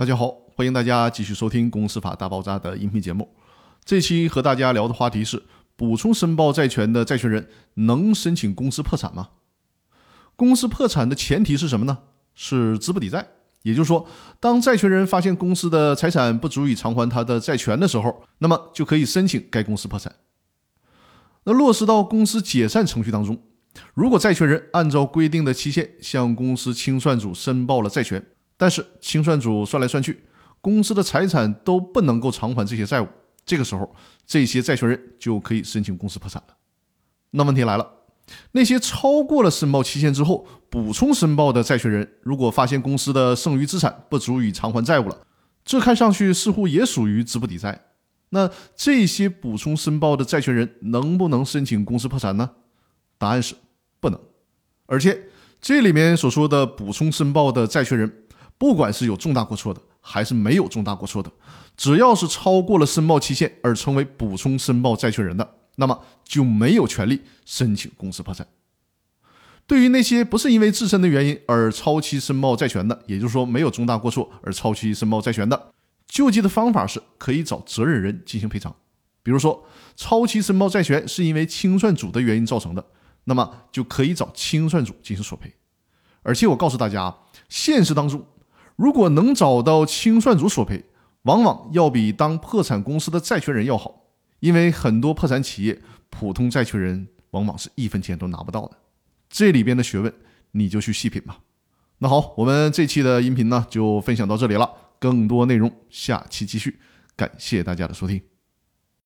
大家好，欢迎大家继续收听《公司法大爆炸》的音频节目。这期和大家聊的话题是：补充申报债权的债权人能申请公司破产吗？公司破产的前提是什么呢？是资不抵债。也就是说，当债权人发现公司的财产不足以偿还他的债权的时候，那么就可以申请该公司破产。那落实到公司解散程序当中，如果债权人按照规定的期限向公司清算组申报了债权，但是清算组算来算去，公司的财产都不能够偿还这些债务。这个时候，这些债权人就可以申请公司破产了。那问题来了，那些超过了申报期限之后补充申报的债权人，如果发现公司的剩余资产不足以偿还债务了，这看上去似乎也属于资不抵债。那这些补充申报的债权人能不能申请公司破产呢？答案是不能。而且这里面所说的补充申报的债权人。不管是有重大过错的，还是没有重大过错的，只要是超过了申报期限而成为补充申报债权人的，那么就没有权利申请公司破产。对于那些不是因为自身的原因而超期申报债权的，也就是说没有重大过错而超期申报债权的，救济的方法是可以找责任人进行赔偿。比如说，超期申报债权是因为清算组的原因造成的，那么就可以找清算组进行索赔。而且我告诉大家，现实当中。如果能找到清算组索赔，往往要比当破产公司的债权人要好，因为很多破产企业普通债权人往往是一分钱都拿不到的。这里边的学问你就去细品吧。那好，我们这期的音频呢就分享到这里了，更多内容下期继续。感谢大家的收听。